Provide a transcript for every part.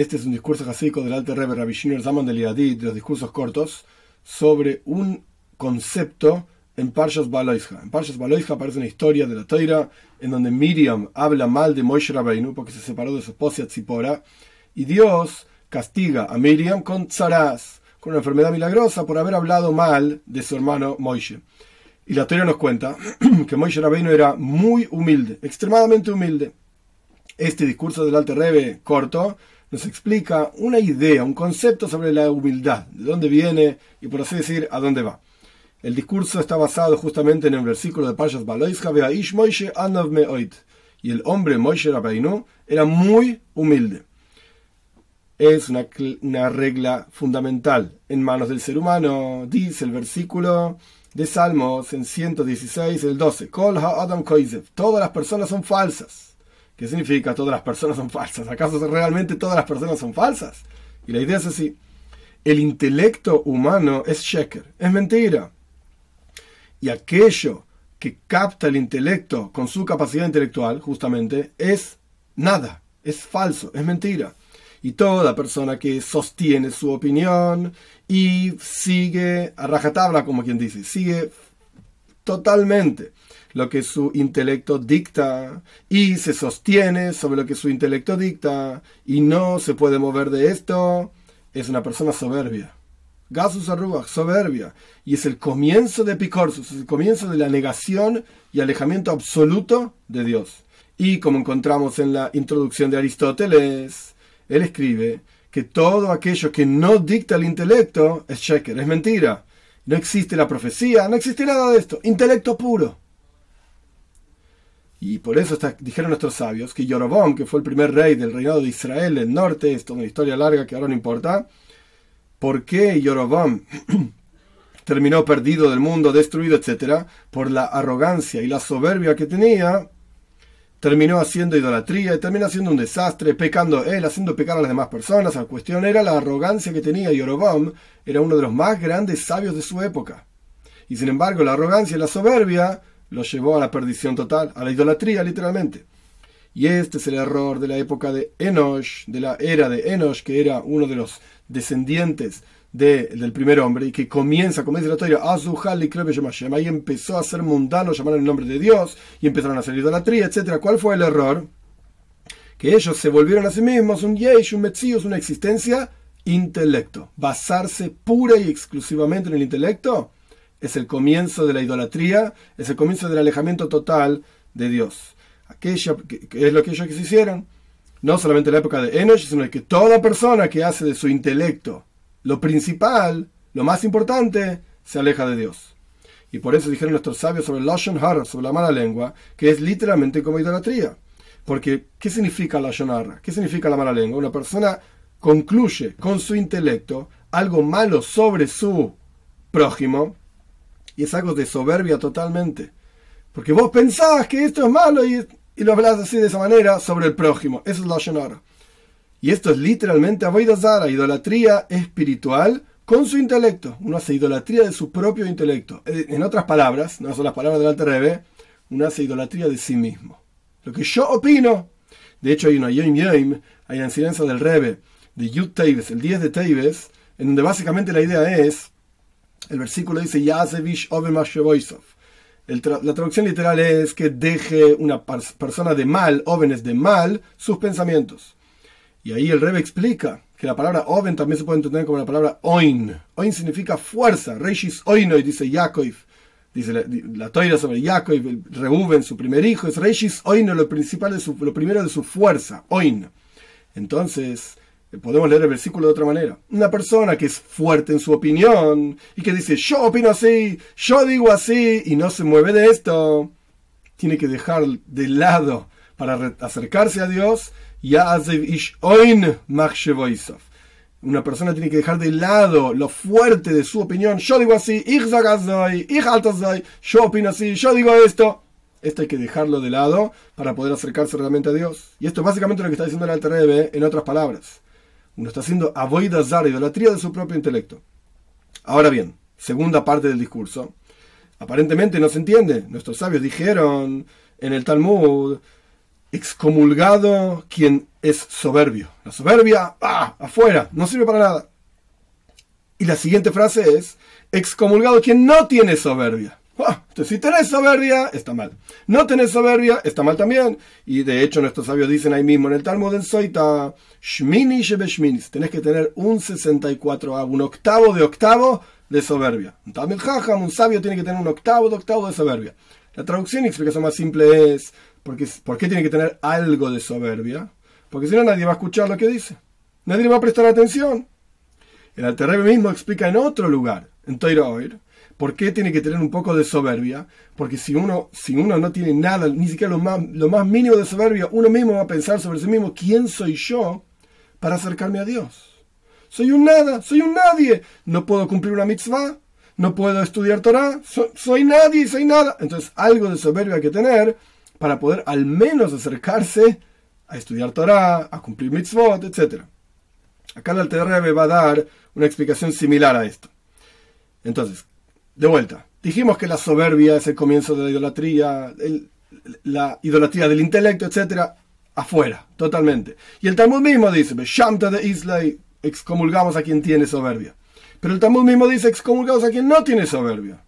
Este es un discurso jasídico del Alte Rebbe Rabbi Zaman de Liadid, de los discursos cortos, sobre un concepto en Parshas Baloisha. En Parshas Baloisha aparece una historia de la Toira en donde Miriam habla mal de Moshe Rabbeinu porque se separó de su esposa Tzipora y Dios castiga a Miriam con tzaraz, con una enfermedad milagrosa por haber hablado mal de su hermano Moshe. Y la Toira nos cuenta que Moshe Rabbeinu era muy humilde, extremadamente humilde. Este discurso del Alte Rebbe corto nos explica una idea, un concepto sobre la humildad, de dónde viene y por así decir, a dónde va. El discurso está basado justamente en el versículo de Pashas Baloisha, Ish Moishe Me'oit. Y el hombre Moishe Rabbeinu era muy humilde. Es una, regla fundamental en manos del ser humano, dice el versículo de Salmos en 116, el 12. Kol Adam Todas las personas son falsas. ¿Qué significa todas las personas son falsas? ¿Acaso realmente todas las personas son falsas? Y la idea es así. El intelecto humano es sheker, es mentira y aquello que capta el intelecto con su capacidad intelectual, justamente, es nada, es falso, es mentira. Y toda persona que sostiene su opinión y sigue a rajatabla, como quien dice, sigue totalmente lo que su intelecto dicta y se sostiene sobre lo que su intelecto dicta y no se puede mover de esto, es una persona soberbia. Gasus Arruach, soberbia. Y es el comienzo de Picorsus, es el comienzo de la negación y alejamiento absoluto de Dios. Y como encontramos en la introducción de Aristóteles, él escribe que todo aquello que no dicta el intelecto es sheker, es mentira. No existe la profecía, no existe nada de esto. Intelecto puro. Y por eso dijeron nuestros sabios que Yorobón, que fue el primer rey del reinado de Israel del norte, es una historia larga que ahora no importa, ¿Por qué Yorobam terminó perdido del mundo, destruido, etcétera? Por la arrogancia y la soberbia que tenía, terminó haciendo idolatría y terminó haciendo un desastre, pecando él, haciendo pecar a las demás personas. La cuestión era la arrogancia que tenía Yorobam, era uno de los más grandes sabios de su época. Y sin embargo, la arrogancia y la soberbia lo llevó a la perdición total, a la idolatría literalmente. Y este es el error de la época de Enosh, de la era de Enosh, que era uno de los descendientes del primer hombre y que comienza, como dice la historia, ahí empezó a ser mundano, llamar el nombre de Dios y empezaron a hacer idolatría, etc. ¿Cuál fue el error? Que ellos se volvieron a sí mismos un yesh, un metzius, una existencia intelecto. Basarse pura y exclusivamente en el intelecto es el comienzo de la idolatría, es el comienzo del alejamiento total de Dios. Aquello que, es lo que ellos hicieron no solamente en la época de Enoch, sino que toda persona que hace de su intelecto lo principal, lo más importante, se aleja de Dios. Y por eso dijeron nuestros sabios sobre Lashon Hara, sobre la mala lengua, que es literalmente como idolatría. Porque, ¿qué significa Lashon? ¿Qué significa la mala lengua? Una persona concluye con su intelecto algo malo sobre su prójimo y es algo de soberbia totalmente. Porque vos pensás que esto es malo y y lo hablas así de esa manera sobre el prójimo. Eso es la Shonara. Y esto es literalmente Zara, idolatría espiritual con su intelecto. Uno hace idolatría de su propio intelecto. Eh, en otras palabras, no son las palabras del Alter uno hace idolatría de sí mismo. Lo que yo opino. De hecho, hay una Yom Yom, hay la enseñanza del Rebbe de Yud Teibes, el 10 de Teibes, en donde básicamente la idea es, el versículo dice, Yazevish Ove la traducción literal es que deje una persona de mal, óvenes de mal, sus pensamientos. Y ahí el Rebe explica que la palabra oven también se puede entender como la palabra oin. Oin significa fuerza. Reishis oinoi, dice Yaakov. Dice la, la toira sobre Yaakov, Reuben, su primer hijo, es Reishis oino, lo principal de su, lo primero de su fuerza, oin. Entonces, Podemos leer el versículo de otra manera. Una persona que es fuerte en su opinión y que dice, yo opino así, yo digo así, y no se mueve de esto, tiene que dejar de lado para acercarse a Dios. Una persona tiene que dejar de lado lo fuerte de su opinión. Yo digo así, yo opino así, yo digo esto. Esto hay que dejarlo de lado para poder acercarse realmente a Dios. Y esto es básicamente lo que está diciendo el Alter en otras palabras. Uno está haciendo avoidazar, idolatría de su propio intelecto. Ahora bien, segunda parte del discurso. Aparentemente no se entiende. Nuestros sabios dijeron en el Talmud excomulgado quien es soberbio. La soberbia, ¡ah! afuera, no sirve para nada. Y la siguiente frase es, excomulgado quien no tiene soberbia. Ah, entonces, si tenés soberbia, está mal. No tenés soberbia, está mal también. Y de hecho, nuestros sabios dicen ahí mismo en el Talmud en Soita, Shmini Shebeshminis, tenés que tener un 64 un octavo de octavo de soberbia. Talmud Jajam, un sabio tiene que tener un octavo de octavo de soberbia. La traducción y explicación más simple es, porque, ¿por qué tiene que tener algo de soberbia? Porque si no, nadie va a escuchar lo que dice. Nadie le va a prestar atención. El Alterrebe mismo explica en otro lugar, en Toiroir, ¿Por qué tiene que tener un poco de soberbia? Porque si uno, si uno no tiene nada, ni siquiera lo más, lo más mínimo de soberbia, uno mismo va a pensar sobre sí mismo, ¿quién soy yo para acercarme a Dios? Soy un nada, soy un nadie. No puedo cumplir una mitzvah, no puedo estudiar Torah, soy nadie, soy nada. Entonces algo de soberbia hay que tener para poder al menos acercarse a estudiar Torah, a cumplir mitzvot, etc. Acá el Alter va a dar una explicación similar a esto. Entonces, de vuelta, dijimos que la soberbia es el comienzo de la idolatría, la idolatría del intelecto, etc. Afuera, totalmente. Y el Talmud mismo dice, Shamta de Islay, excomulgamos a quien tiene soberbia. Pero el Talmud mismo dice, excomulgamos a quien no tiene soberbia.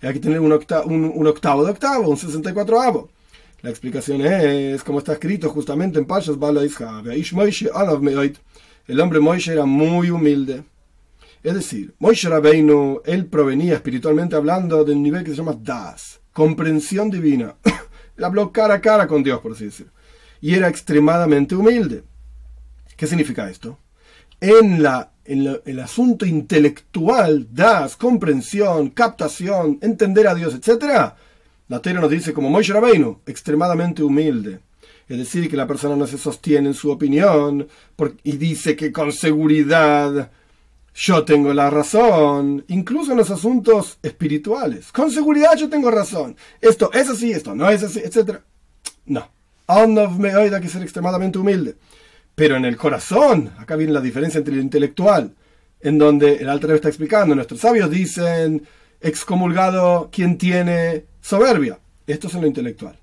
Y hay que tener un, octavo, de octavo, un 64 avo. La explicación es, como está escrito justamente en Pashas Bala El hombre Moishe era muy humilde. Es decir, Moshe Rabbeinu, él provenía espiritualmente hablando del nivel que se llama Das, comprensión divina. él habló cara a cara con Dios, por así decirlo. Y era extremadamente humilde. ¿Qué significa esto? En, el asunto intelectual, Das, comprensión, captación, entender a Dios, etc., la Torah nos dice como Moshe Rabbeinu, extremadamente humilde. Es decir, que la persona no se sostiene en su opinión y dice que con seguridad yo tengo la razón, incluso en los asuntos espirituales. Con seguridad yo tengo razón. Esto es así, esto no es así, etc. No. me hay que ser extremadamente humilde. Pero en el corazón, acá viene la diferencia entre lo intelectual, en donde el alter está explicando, nuestros sabios dicen, excomulgado quien tiene soberbia. Esto es en lo intelectual.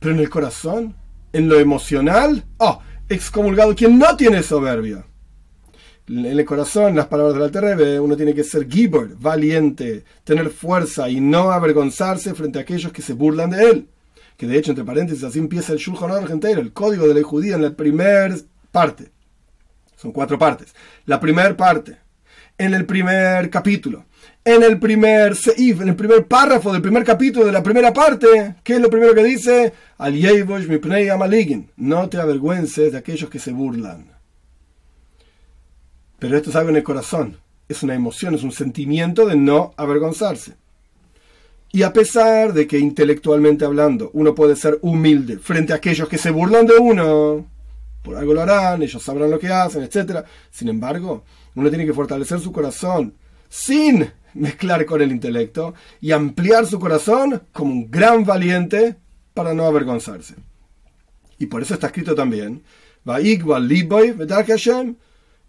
Pero en el corazón, en lo emocional, oh, excomulgado quien no tiene soberbia en el corazón, las palabras del Alterrebe, uno tiene que ser gibor, valiente, tener fuerza y no avergonzarse frente a aquellos que se burlan de él. Que de hecho, entre paréntesis, así empieza el Shulchan Aruch entero, el código de la judía en la primera parte. Son cuatro partes. La primera parte, en el primer capítulo, en el primer seif, en el primer párrafo del primer capítulo de la primera parte, ¿qué es lo primero que dice? Al No te avergüences de aquellos que se burlan. Pero esto es algo en el corazón, es una emoción, es un sentimiento de no avergonzarse. Y a pesar de que intelectualmente hablando uno puede ser humilde frente a aquellos que se burlan de uno, por algo lo harán, ellos sabrán lo que hacen, etc. Sin embargo, uno tiene que fortalecer su corazón sin mezclar con el intelecto y ampliar su corazón como un gran valiente para no avergonzarse. Y por eso está escrito también,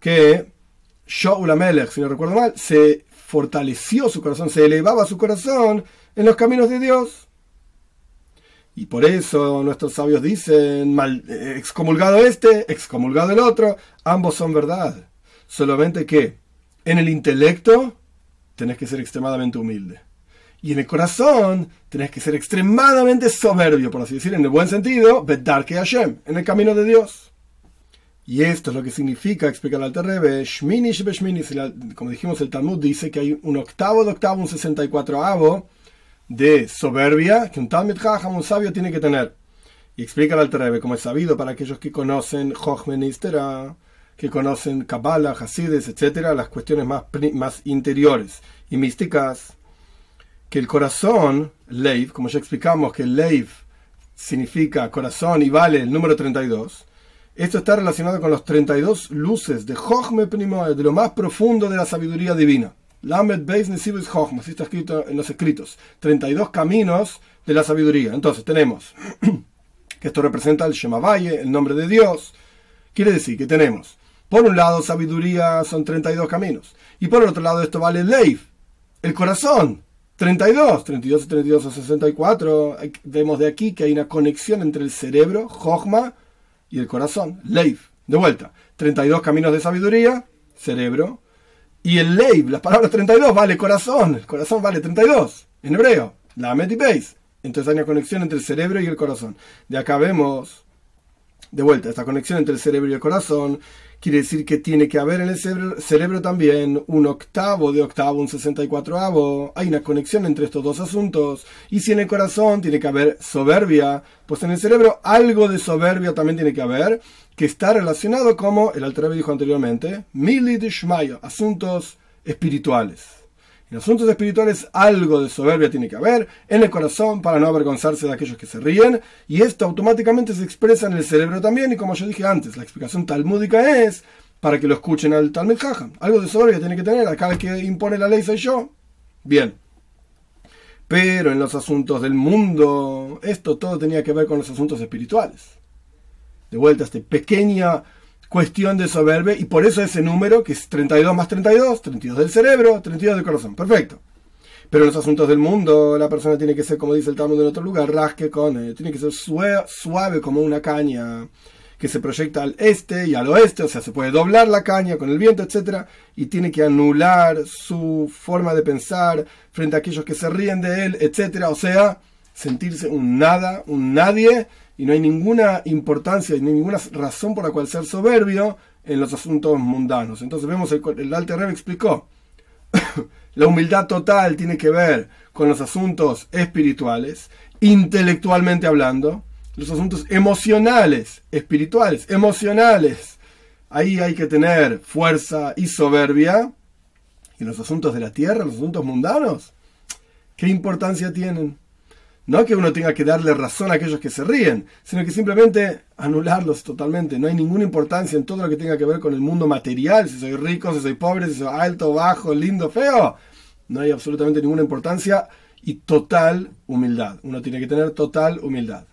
que Shaul Amelech, si no recuerdo mal, se fortaleció su corazón, se elevaba su corazón en los caminos de Dios. Y por eso nuestros sabios dicen, excomulgado este, excomulgado el otro, ambos son verdad. Solamente que en el intelecto tenés que ser extremadamente humilde. Y en el corazón tenés que ser extremadamente soberbio, por así decir, en el buen sentido, Bedar Hashem, en el camino de Dios. Y esto es lo que significa, explica el Alter Rebbe, Shmini como dijimos, el Talmud dice que hay un octavo de octavo, un 64 avo de soberbia que un Talmud Jajam, un sabio, tiene que tener. Y explica el Alter Rebbe, como es sabido para aquellos que conocen Jochmen que conocen Kabbalah, Hasides, etcétera, las cuestiones más, más interiores y místicas, que el corazón, Leiv, como ya explicamos que Leiv significa corazón y vale el número 32, esto está relacionado con los 32 luces de Jochme Primoe, de lo más profundo de la sabiduría divina. Lamed Beis Nesibus Jochme, así está escrito en los escritos. 32 caminos de la sabiduría. Entonces tenemos que esto representa el Shemavaye, el nombre de Dios. Quiere decir que tenemos, por un lado, sabiduría son 32 caminos. Y por el otro lado, esto vale Leif, el corazón, 32, 32 y 32 a 64, vemos de aquí que hay una conexión entre el cerebro, Jochma, y el corazón, Leif. De vuelta, 32 caminos de sabiduría, cerebro, y el Leif, las palabras 32 vale corazón, el corazón vale 32, en hebreo, la y. Entonces hay una conexión entre el cerebro y el corazón. De acá vemos, de vuelta, esta conexión entre el cerebro y el corazón quiere decir que tiene que haber en el cerebro, también un octavo de octavo, un 64 avo. Hay una conexión entre estos dos asuntos. Y si en el corazón tiene que haber soberbia, pues en el cerebro algo de soberbia también tiene que haber, que está relacionado como el Alter dijo anteriormente, mili de asuntos espirituales. En asuntos espirituales algo de soberbia tiene que haber en el corazón para no avergonzarse de aquellos que se ríen y esto automáticamente se expresa en el cerebro también y como yo dije antes, la explicación talmúdica es para que lo escuchen al Talmud Jajam. Algo de soberbia tiene que tener, acá el que impone la ley soy yo. Bien. Pero en los asuntos del mundo, esto todo tenía que ver con los asuntos espirituales. De vuelta, esta pequeña cuestión de soberbia y por eso ese número que es 32 más 32, 32 del cerebro, 32 del corazón. Perfecto. Pero en los asuntos del mundo la persona tiene que ser, como dice el Talmud en otro lugar, rasque con, eh, tiene que ser suave, como una caña que se proyecta al este y al oeste, o sea, se puede doblar la caña con el viento, etc. Y tiene que anular su forma de pensar frente a aquellos que se ríen de él, etc. O sea, sentirse un nada, un nadie, y no hay ninguna importancia, ni ninguna razón por la cual ser soberbio en los asuntos mundanos. Entonces vemos, el, el Alter Rebbe explicó, la humildad total tiene que ver con los asuntos espirituales, intelectualmente hablando, los asuntos emocionales, espirituales, emocionales. Ahí hay que tener fuerza y soberbia. Y los asuntos de la tierra, los asuntos mundanos, ¿qué importancia tienen? No que uno tenga que darle razón a aquellos que se ríen, sino que simplemente anularlos totalmente. No hay ninguna importancia en todo lo que tenga que ver con el mundo material, si soy rico, si soy pobre, si soy alto, bajo, lindo, feo. No hay absolutamente ninguna importancia y total humildad. Uno tiene que tener total humildad.